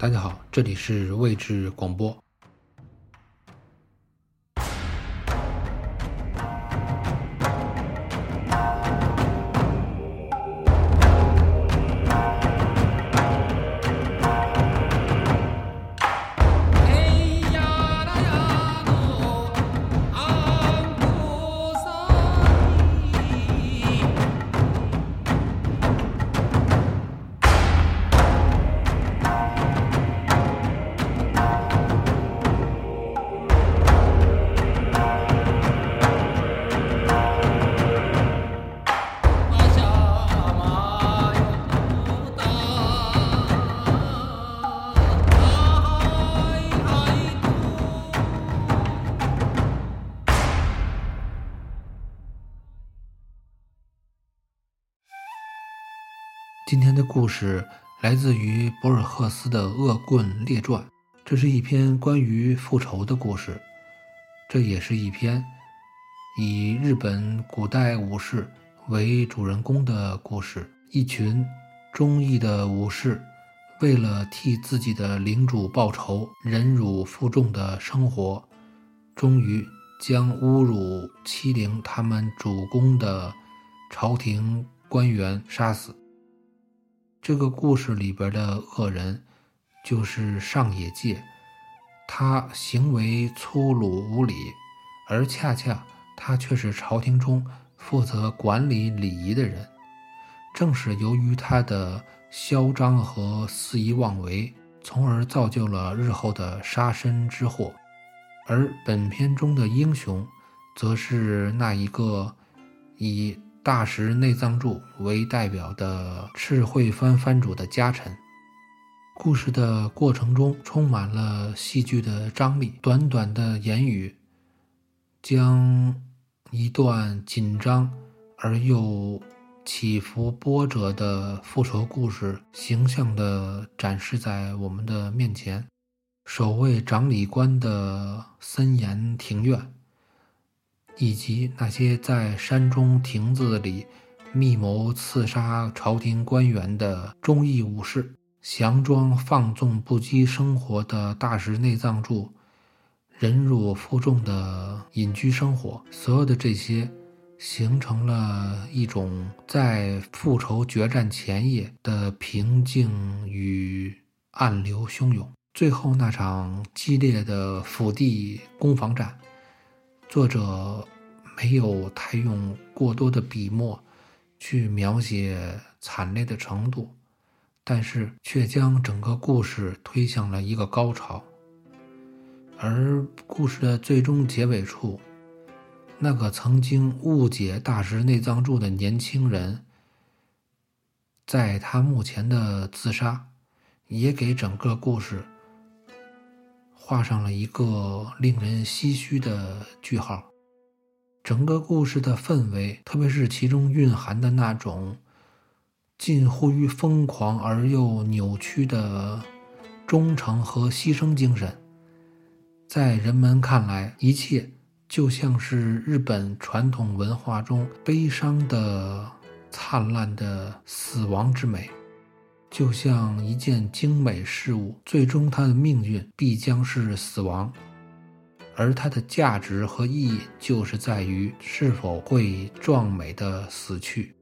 大家好，这里是位置广播。故事来自于博尔赫斯的《恶棍列传》，这是一篇关于复仇的故事，这也是一篇以日本古代武士为主人公的故事。一群忠义的武士，为了替自己的领主报仇，忍辱负重的生活，终于将侮辱欺凌他们主公的朝廷官员杀死。这个故事里边的恶人就是上野介，他行为粗鲁无礼，而恰恰他却是朝廷中负责管理礼仪的人。正是由于他的嚣张和肆意妄为，从而造就了日后的杀身之祸。而本片中的英雄，则是那一个以。大石内藏柱为代表的赤穗藩藩主的家臣。故事的过程中充满了戏剧的张力，短短的言语将一段紧张而又起伏波折的复仇故事形象地展示在我们的面前。守卫长理官的森严庭院。以及那些在山中亭子里密谋刺杀朝廷官员的忠义武士，佯装放纵不羁生活的大石内藏柱，忍辱负重的隐居生活，所有的这些，形成了一种在复仇决战前夜的平静与暗流汹涌。最后那场激烈的腹地攻防战。作者没有太用过多的笔墨去描写惨烈的程度，但是却将整个故事推向了一个高潮。而故事的最终结尾处，那个曾经误解大石内藏柱的年轻人，在他目前的自杀，也给整个故事。画上了一个令人唏嘘的句号。整个故事的氛围，特别是其中蕴含的那种近乎于疯狂而又扭曲的忠诚和牺牲精神，在人们看来，一切就像是日本传统文化中悲伤的灿烂的死亡之美。就像一件精美事物，最终它的命运必将是死亡，而它的价值和意义就是在于是否会壮美的死去。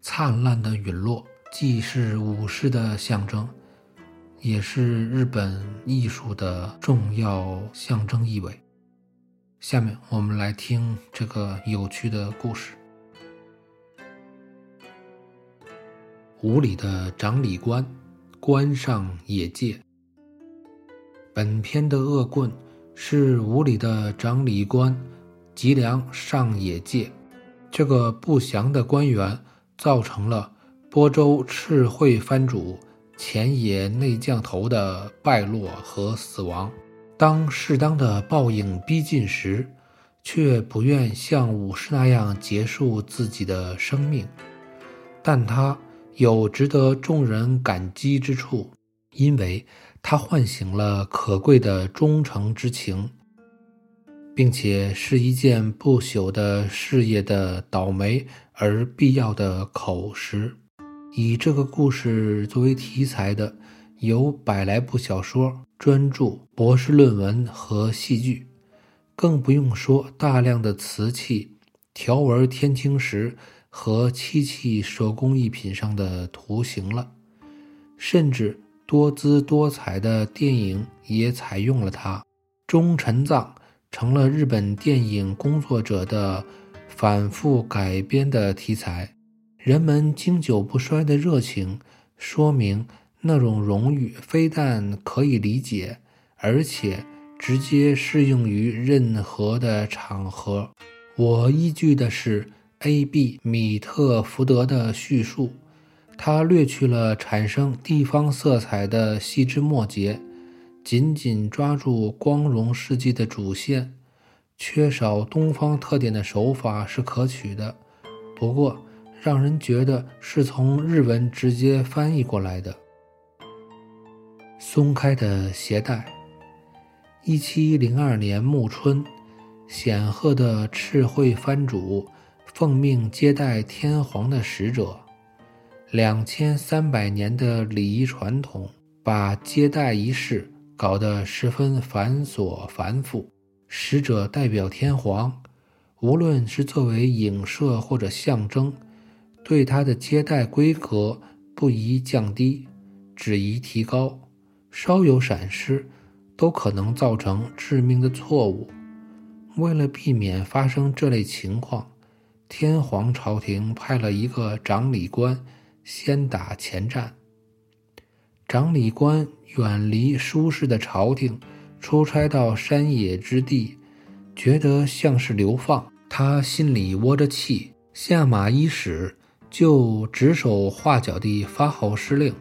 灿烂的陨落，既是武士的象征，也是日本艺术的重要象征意味。下面我们来听这个有趣的故事。五里的长理官，关上野界。本片的恶棍是五里的长理官吉良上野介，这个不祥的官员造成了播州赤穗藩主前野内将头的败落和死亡。当适当的报应逼近时，却不愿像武士那样结束自己的生命，但他。有值得众人感激之处，因为它唤醒了可贵的忠诚之情，并且是一件不朽的事业的倒霉而必要的口实。以这个故事作为题材的，有百来部小说、专著、博士论文和戏剧，更不用说大量的瓷器、条纹天青石和漆器手工艺品上的图形了。甚至多姿多彩的电影也采用了它。中臣藏成了日本电影工作者的反复改编的题材。人们经久不衰的热情，说明那种荣誉非但可以理解，而且直接适用于任何的场合。我依据的是 A.B. 米特福德的叙述，他略去了产生地方色彩的细枝末节，紧紧抓住光荣事迹的主线，缺少东方特点的手法是可取的。不过，让人觉得是从日文直接翻译过来的。松开的鞋带。一七零二年暮春，显赫的赤穗藩主奉命接待天皇的使者。两千三百年的礼仪传统把接待仪式搞得十分繁琐繁复。使者代表天皇，无论是作为影射或者象征。对他的接待规格不宜降低，只宜提高。稍有闪失，都可能造成致命的错误。为了避免发生这类情况，天皇朝廷派了一个长礼官先打前站。长礼官远离舒适的朝廷，出差到山野之地，觉得像是流放。他心里窝着气，下马伊始。就指手画脚地发号施令，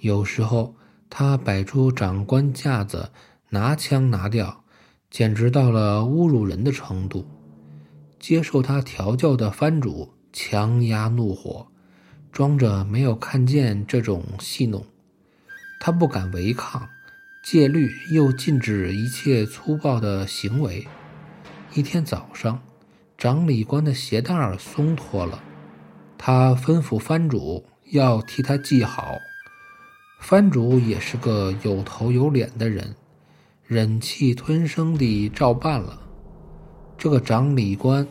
有时候他摆出长官架子，拿枪拿掉，简直到了侮辱人的程度。接受他调教的藩主强压怒火，装着没有看见这种戏弄。他不敢违抗，戒律又禁止一切粗暴的行为。一天早上，长礼官的鞋带松脱了。他吩咐藩主要替他系好，藩主也是个有头有脸的人，忍气吞声地照办了。这个长礼官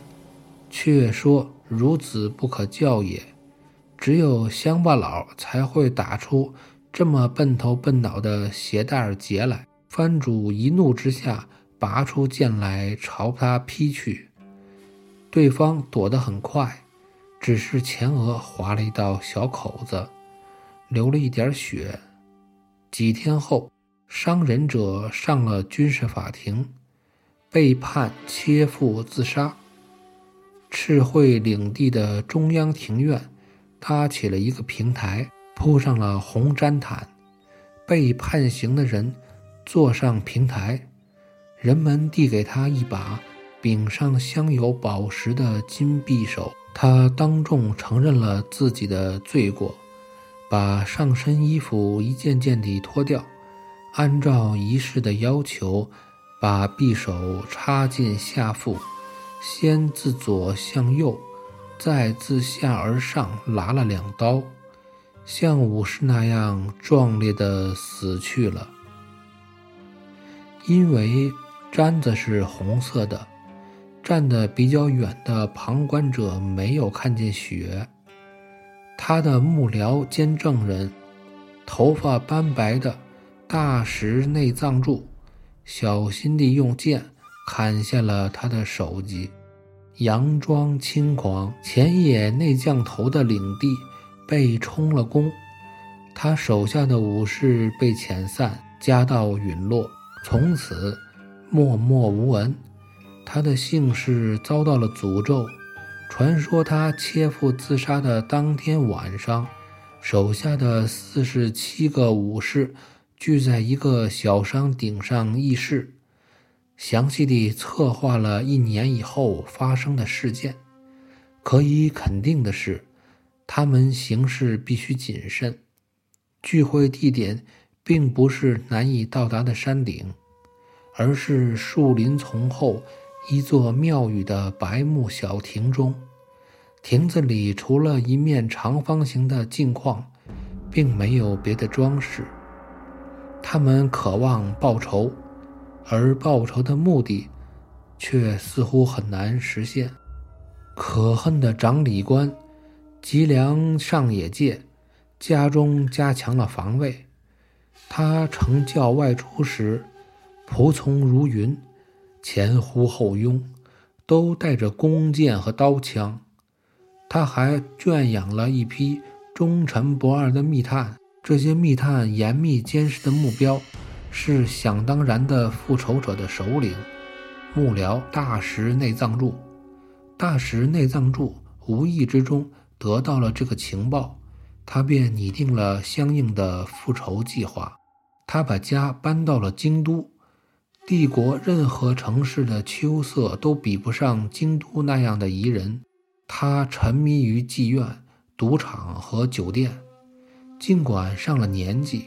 却说：“孺子不可教也，只有乡巴佬才会打出这么笨头笨脑的鞋带结来。”藩主一怒之下，拔出剑来朝他劈去，对方躲得很快。只是前额划了一道小口子，流了一点血。几天后，伤人者上了军事法庭，被判切腹自杀。赤穗领地的中央庭院搭起了一个平台，铺上了红毡毯。被判刑的人坐上平台，人们递给他一把柄上镶有宝石的金匕首。他当众承认了自己的罪过，把上身衣服一件件地脱掉，按照仪式的要求，把匕首插进下腹，先自左向右，再自下而上拉了两刀，像武士那样壮烈地死去了。因为毡子是红色的。站得比较远的旁观者没有看见血。他的幕僚兼证人，头发斑白的大石内藏柱，小心地用剑砍下了他的首级。佯装轻狂，前野内将头的领地被充了公，他手下的武士被遣散，家道陨落，从此默默无闻。他的姓氏遭到了诅咒。传说他切腹自杀的当天晚上，手下的四十七个武士聚在一个小山顶上议事，详细地策划了一年以后发生的事件。可以肯定的是，他们行事必须谨慎。聚会地点并不是难以到达的山顶，而是树林丛后。一座庙宇的白木小亭中，亭子里除了一面长方形的镜框，并没有别的装饰。他们渴望报仇，而报仇的目的却似乎很难实现。可恨的长理官吉良上野介家中加强了防卫，他乘轿外出时，仆从如云，前呼后拥，都带着弓箭和刀枪。他还圈养了一批忠臣不二的密探。这些密探严密监视的目标，是想当然的复仇者的首领幕僚大石内藏助。大石内藏助无意之中得到了这个情报，他便拟定了相应的复仇计划。他把家搬到了京都，帝国任何城市的秋色都比不上京都那样的宜人。他沉迷于妓院、赌场和酒店。尽管上了年纪，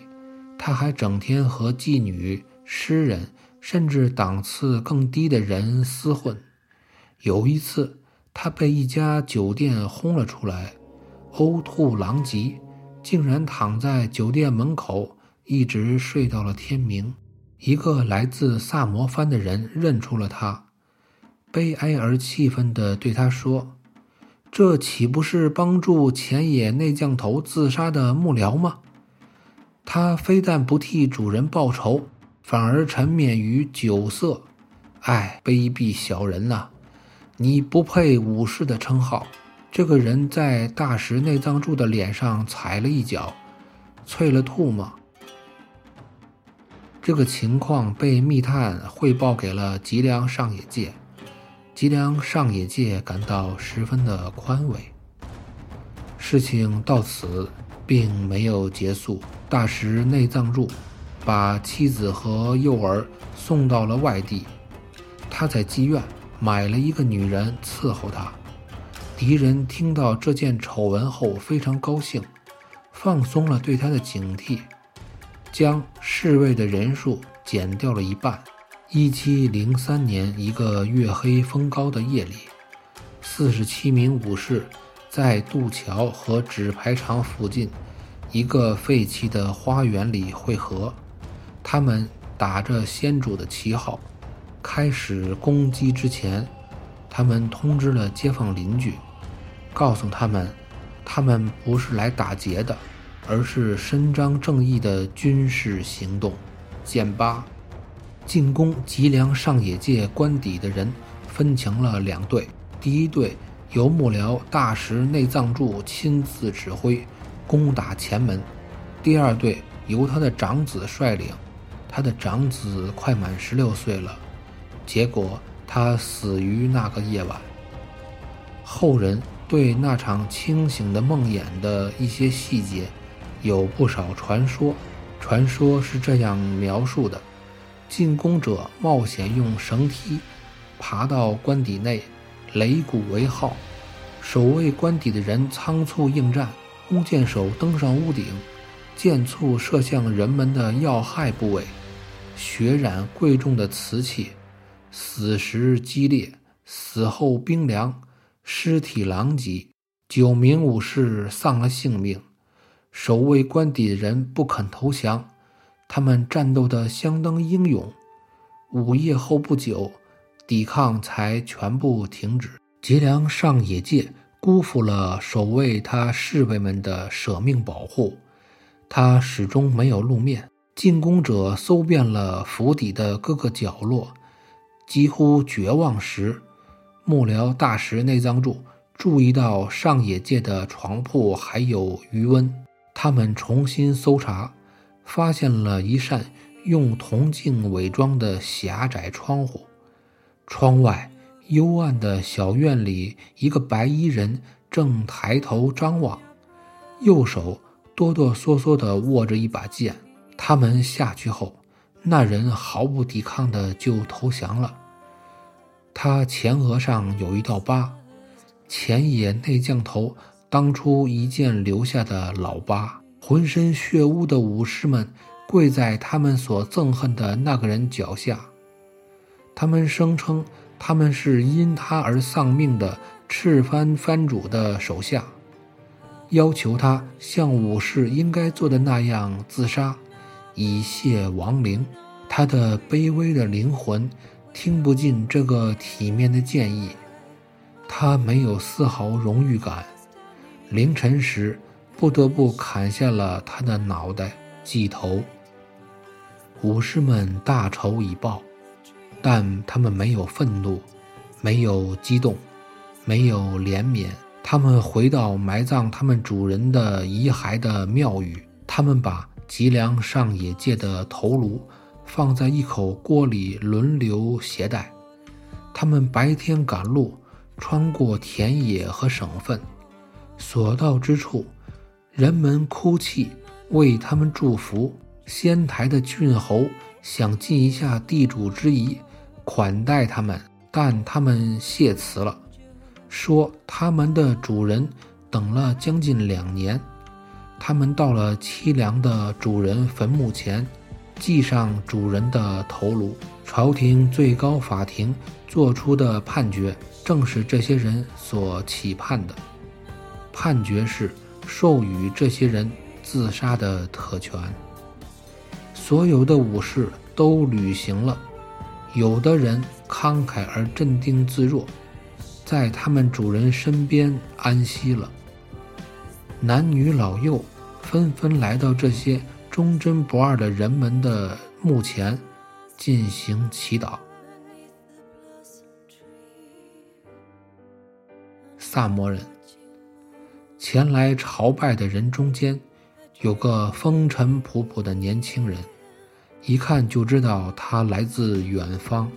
他还整天和妓女、诗人，甚至档次更低的人厮混。有一次，他被一家酒店轰了出来，呕吐狼藉，竟然躺在酒店门口，一直睡到了天明。一个来自萨摩藩的人认出了他，悲哀而气愤地对他说。这岂不是帮助前野内将头自杀的幕僚吗？他非但不替主人报仇，反而沉湎于酒色。唉，卑鄙小人呐！你不配武士的称号。这个人在大石内藏助的脸上踩了一脚，啐了吐沫。这个情况被密探汇报给了吉良上野介。吉良上野介感到十分的宽慰。事情到此并没有结束。大石内藏助把妻子和幼儿送到了外地。他在妓院买了一个女人伺候他。敌人听到这件丑闻后非常高兴，放松了对他的警惕，将侍卫的人数减掉了一半。一七零三年一个月黑风高的夜里，四十七名武士在渡桥和纸牌厂附近一个废弃的花园里汇合。他们打着先主的旗号，开始攻击之前，他们通知了街坊邻居，告诉他们，他们不是来打劫的，而是伸张正义的军事行动。剑八。进攻吉良上野界官邸的人分成了两队，第一队由幕僚大石内藏助亲自指挥，攻打前门；第二队由他的长子率领。他的长子快满十六岁了，结果他死于那个夜晚。后人对那场清醒的梦魇的一些细节有不少传说，传说是这样描述的。进攻者冒险用绳梯爬到官邸内，擂鼓为号。守卫官邸的人仓促应战，弓箭手登上屋顶，箭簇射向人们的要害部位，血染贵重的瓷器。死时激烈，死后冰凉，尸体狼藉。九名武士丧了性命。守卫官邸的人不肯投降。他们战斗得相当英勇。午夜后不久，抵抗才全部停止。吉良上野介辜负了守卫他侍卫们的舍命保护，他始终没有露面。进攻者搜遍了府邸的各个角落，几乎绝望时，幕僚大石内藏助注意到上野介的床铺还有余温，他们重新搜查。发现了一扇用铜镜伪装的狭窄窗户，窗外幽暗的小院里，一个白衣人正抬头张望，右手哆哆嗦嗦地握着一把剑。他们下去后，那人毫不抵抗的就投降了。他前额上有一道疤，前野内将头当初一剑留下的老疤。浑身血污的武士们跪在他们所憎恨的那个人脚下，他们声称他们是因他而丧命的赤藩藩主的手下，要求他像武士应该做的那样自杀，以谢亡灵。他的卑微的灵魂听不进这个体面的建议，他没有丝毫荣誉感。凌晨时，不得不砍下了他的脑袋祭头。武士们大仇已报，但他们没有愤怒，没有激动，没有怜悯。他们回到埋葬他们主人的遗骸的庙宇，他们把吉良上野介的头颅放在一口锅里轮流携带。他们白天赶路，穿过田野和省份。所到之处，人们哭泣，为他们祝福。仙台的郡侯想尽一下地主之谊，款待他们，但他们谢辞了，说他们的主人等了将近两年。他们到了凄凉的主人坟墓前，祭上主人的头颅。朝廷最高法庭作出的判决，正是这些人所期盼的。判决是授予这些人自杀的特权。所有的武士都履行了，有的人慷慨而镇定自若，在他们主人身边安息了。男女老幼纷纷来到这些忠贞不二的人们的墓前进行祈祷。萨摩人。前来朝拜的人中间，有个风尘仆仆的年轻人，一看就知道他来自远方。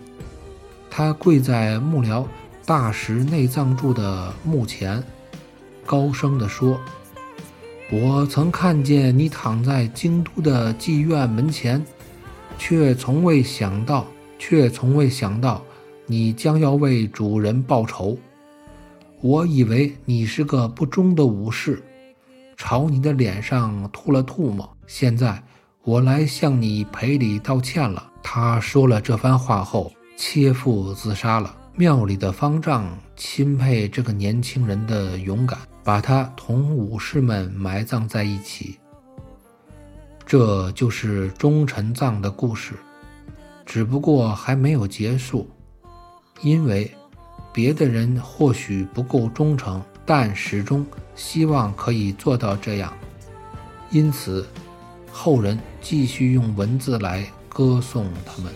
他跪在幕僚大石内藏柱的墓前，高声地说：“我曾看见你躺在京都的妓院门前，却从未想到，却从未想到，你将要为主人报仇。”我以为你是个不忠的武士，朝你的脸上吐了唾沫。现在我来向你赔礼道歉了。他说了这番话后，切腹自杀了。庙里的方丈钦佩这个年轻人的勇敢，把他同武士们埋葬在一起。这就是忠臣葬的故事，只不过还没有结束，因为。别的人或许不够忠诚，但始终希望可以做到这样，因此后人继续用文字来歌颂他们。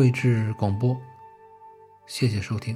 位置广播，谢谢收听。